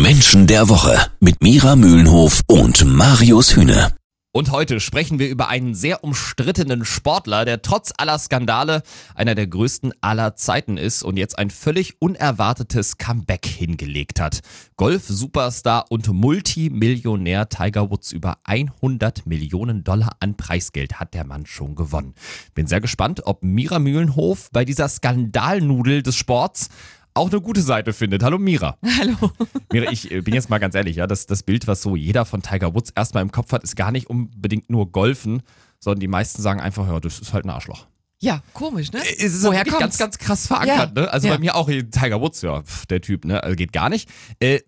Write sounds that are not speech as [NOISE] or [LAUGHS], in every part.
Menschen der Woche mit Mira Mühlenhof und Marius Hühne. Und heute sprechen wir über einen sehr umstrittenen Sportler, der trotz aller Skandale einer der größten aller Zeiten ist und jetzt ein völlig unerwartetes Comeback hingelegt hat. Golf-Superstar und Multimillionär Tiger Woods über 100 Millionen Dollar an Preisgeld hat der Mann schon gewonnen. Bin sehr gespannt, ob Mira Mühlenhof bei dieser Skandalnudel des Sports auch eine gute Seite findet. Hallo Mira. [LAUGHS] Hallo. Mira, ich äh, bin jetzt mal ganz ehrlich, ja, das, das Bild, was so jeder von Tiger Woods erstmal im Kopf hat, ist gar nicht unbedingt nur Golfen, sondern die meisten sagen einfach, ja, das ist halt ein Arschloch. Ja, komisch, ne? Es ist Woher ganz, ganz krass verankert, ja. ne? Also ja. bei mir auch Tiger Woods, ja, pf, der Typ, ne? Also geht gar nicht. Äh,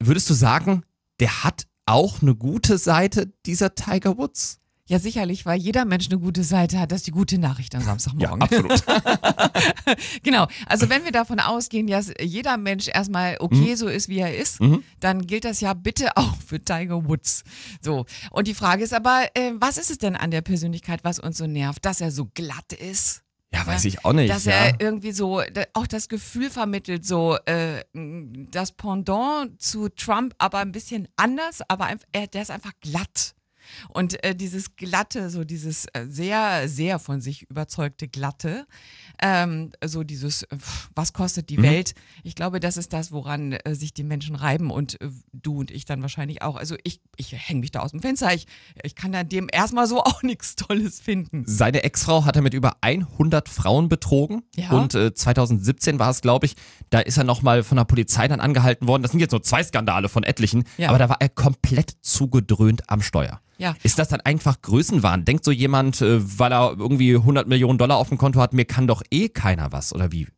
würdest du sagen, der hat auch eine gute Seite, dieser Tiger Woods? Ja, sicherlich, weil jeder Mensch eine gute Seite hat. Das ist die gute Nachricht am Samstagmorgen. Ja, absolut. [LAUGHS] genau. Also wenn wir davon ausgehen, dass jeder Mensch erstmal okay mhm. so ist, wie er ist, mhm. dann gilt das ja bitte [LAUGHS] auch für Tiger Woods. So. Und die Frage ist aber, äh, was ist es denn an der Persönlichkeit, was uns so nervt? Dass er so glatt ist? Ja, weiß ich auch nicht. Dass ja. er irgendwie so auch das Gefühl vermittelt, so äh, das Pendant zu Trump, aber ein bisschen anders, aber er, der ist einfach glatt. Und äh, dieses glatte, so dieses äh, sehr, sehr von sich überzeugte glatte, ähm, so dieses, äh, was kostet die mhm. Welt? Ich glaube, das ist das, woran äh, sich die Menschen reiben und äh, du und ich dann wahrscheinlich auch. Also ich, ich hänge mich da aus dem Fenster. Ich, ich kann an dem erstmal so [LAUGHS] auch nichts Tolles finden. Seine Ex-Frau hat er mit über 100 Frauen betrogen. Ja. Und 2017 war es, glaube ich, da ist er nochmal von der Polizei dann angehalten worden. Das sind jetzt nur zwei Skandale von etlichen. Ja. Aber da war er komplett zugedröhnt am Steuer. Ja. Ist das dann einfach Größenwahn? Denkt so jemand, äh, weil er irgendwie 100 Millionen Dollar auf dem Konto hat, mir kann doch eh keiner was oder wie?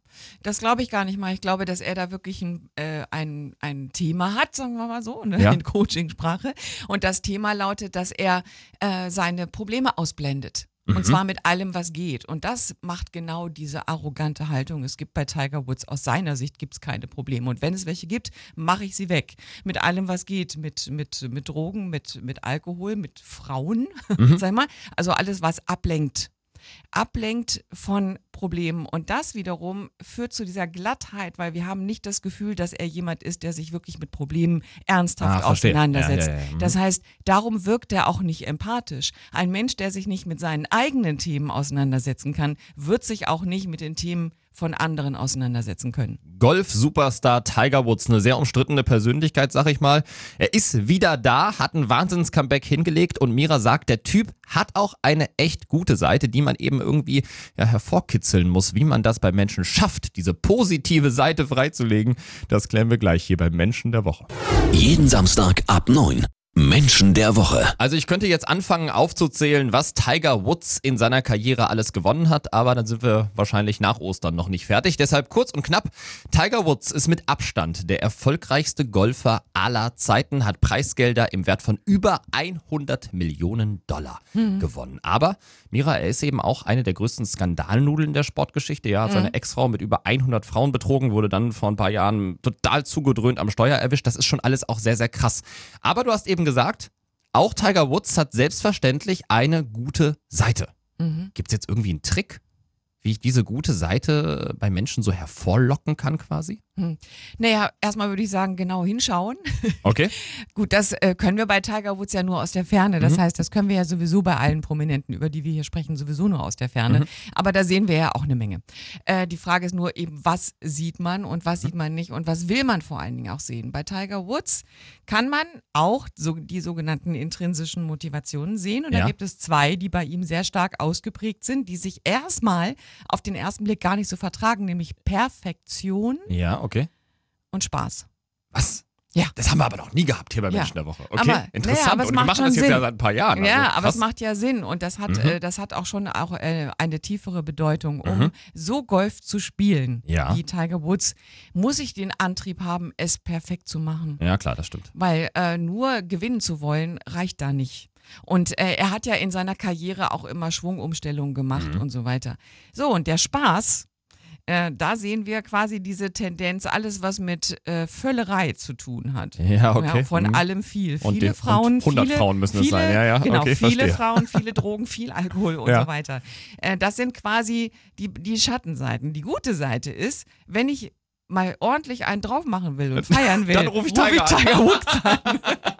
Das glaube ich gar nicht mal. Ich glaube, dass er da wirklich ein, äh, ein, ein Thema hat, sagen wir mal so, ne? Ja. in Coachingsprache. Und das Thema lautet, dass er äh, seine Probleme ausblendet. Und Mhm. zwar mit allem, was geht. Und das macht genau diese arrogante Haltung. Es gibt bei Tiger Woods aus seiner Sicht gibt's keine Probleme. Und wenn es welche gibt, mache ich sie weg. Mit allem, was geht. Mit, mit, mit Drogen, mit, mit Alkohol, mit Frauen, [LAUGHS] Mhm. sag mal. Also alles, was ablenkt. Ablenkt von Problemen. Und das wiederum führt zu dieser Glattheit, weil wir haben nicht das Gefühl, dass er jemand ist, der sich wirklich mit Problemen ernsthaft Ah, auseinandersetzt. Ja, ja, ja. Mhm. Das heißt, darum wirkt er auch nicht empathisch. Ein Mensch, der sich nicht mit seinen eigenen Themen auseinandersetzen kann, wird sich auch nicht mit den Themen von anderen auseinandersetzen können. Golf-Superstar Tiger Woods, eine sehr umstrittene Persönlichkeit, sag ich mal. Er ist wieder da, hat ein Wahnsinns-Comeback hingelegt und Mira sagt, der Typ hat auch eine echt gute Seite, die man eben irgendwie ja, hervorkitzeln muss. Wie man das bei Menschen schafft, diese positive Seite freizulegen, das klären wir gleich hier beim Menschen der Woche. Jeden Samstag ab 9. Menschen der Woche. Also ich könnte jetzt anfangen aufzuzählen, was Tiger Woods in seiner Karriere alles gewonnen hat, aber dann sind wir wahrscheinlich nach Ostern noch nicht fertig. Deshalb kurz und knapp, Tiger Woods ist mit Abstand der erfolgreichste Golfer aller Zeiten, hat Preisgelder im Wert von über 100 Millionen Dollar gewonnen. Aber Mira, er ist eben auch eine der größten Skandalnudeln der Sportgeschichte. Er hat seine Ex-Frau mit über 100 Frauen betrogen, wurde dann vor ein paar Jahren total zugedröhnt am Steuer erwischt. Das ist schon alles auch sehr, sehr krass. Aber du hast eben gesagt, auch Tiger Woods hat selbstverständlich eine gute Seite. Mhm. Gibt es jetzt irgendwie einen Trick, wie ich diese gute Seite bei Menschen so hervorlocken kann quasi? Naja, erstmal würde ich sagen, genau hinschauen. [LAUGHS] Okay. Gut, das äh, können wir bei Tiger Woods ja nur aus der Ferne. Das Mhm. heißt, das können wir ja sowieso bei allen Prominenten, über die wir hier sprechen, sowieso nur aus der Ferne. Mhm. Aber da sehen wir ja auch eine Menge. Äh, die Frage ist nur eben, was sieht man und was sieht man nicht und was will man vor allen Dingen auch sehen. Bei Tiger Woods kann man auch so die sogenannten intrinsischen Motivationen sehen. Und Ja. da gibt es zwei, die bei ihm sehr stark ausgeprägt sind, die sich erstmal auf den ersten Blick gar nicht so vertragen, nämlich Perfektion Ja, okay. und Spaß. Was? Ja. Das haben wir aber noch nie gehabt hier bei Ja. Menschen der Woche. Okay, Aber- interessant. naja, aber Und wir machen das jetzt Sinn. ja seit ein paar Jahren. Ja, also, aber krass. es macht ja Sinn und das hat, Mhm. äh, das hat auch schon auch äh, eine tiefere Bedeutung. Um Mhm. so Golf zu spielen Ja. wie Tiger Woods, muss ich den Antrieb haben, es perfekt zu machen. Ja, klar, das stimmt. Weil äh, nur gewinnen zu wollen, reicht da nicht. Und äh, er hat ja in seiner Karriere auch immer Schwungumstellungen gemacht Mhm. und so weiter. So, und der Spaß, äh, da sehen wir quasi diese Tendenz, alles, was mit äh, Völlerei zu tun hat. Ja, okay. von Mhm. allem viel. Und viele die- und Frauen, 100 viele, Frauen müssen es viele, sein. Ja, ja, Genau, okay, viele verstehe. Frauen, viele Drogen, viel Alkohol und Ja. so weiter. Äh, das sind quasi die, die Schattenseiten. Die gute Seite ist, wenn ich mal ordentlich einen drauf machen will und [LAUGHS] feiern will, Dann ruf ich Tiger an. Tiger Woods an. [LAUGHS]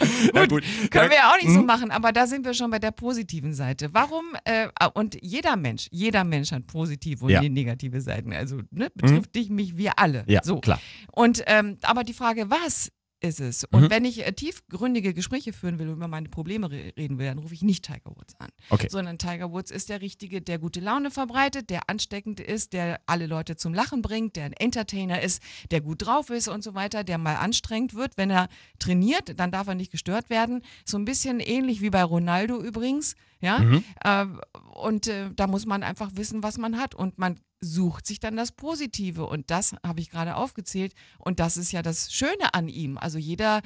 [LAUGHS] Na gut. Können wir ja auch nicht so Mhm. machen, aber da sind wir schon bei der positiven Seite. Warum, äh, und jeder Mensch, jeder Mensch hat positive und Ja. Mhm. negative Seiten. Also ne, betrifft dich, mich, wir alle. Ja, so. klar. Und ähm, aber die Frage, was ist es? Und Mhm. wenn ich äh, tiefgründige Gespräche führen will und über meine Probleme re reden will, dann rufe ich nicht Tiger Woods an. Okay. Sondern Tiger Woods ist der Richtige, der gute Laune verbreitet, der ansteckend ist, der alle Leute zum Lachen bringt, der ein Entertainer ist, der gut drauf ist und so weiter, der mal anstrengend wird. Wenn er trainiert, dann darf er nicht gestört werden. So ein bisschen ähnlich wie bei Ronaldo übrigens. Ja? Mhm. Äh, und äh, da muss man einfach wissen, was man hat. Und man sucht sich dann das Positive. Und das habe ich gerade aufgezählt. Und das ist ja das Schöne an ihm. Also jeder,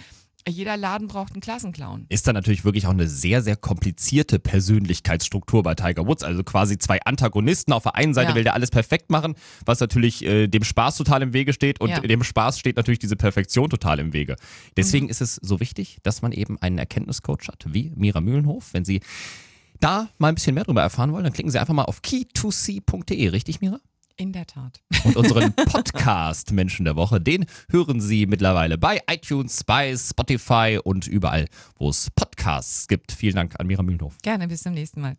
jeder Laden braucht einen Klassenclown. Ist da natürlich wirklich auch eine sehr, sehr komplizierte Persönlichkeitsstruktur bei Tiger Woods. Also quasi zwei Antagonisten. Auf der einen Seite Ja. will der alles perfekt machen, was natürlich äh, dem Spaß total im Wege steht. Und Ja. dem Spaß steht natürlich diese Perfektion total im Wege. Deswegen Mhm. ist es so wichtig, dass man eben einen Erkenntniscoach hat, wie Mira Mühlenhof. Wenn Sie da mal ein bisschen mehr drüber erfahren wollen, dann klicken Sie einfach mal auf key2c.de, richtig, Mira? In der Tat. Und [LAUGHS] unseren Podcast Menschen der Woche, den hören Sie mittlerweile bei iTunes, bei Spotify und überall, wo es Podcasts gibt. Vielen Dank an Mira Mühlenhof. Gerne, bis zum nächsten Mal.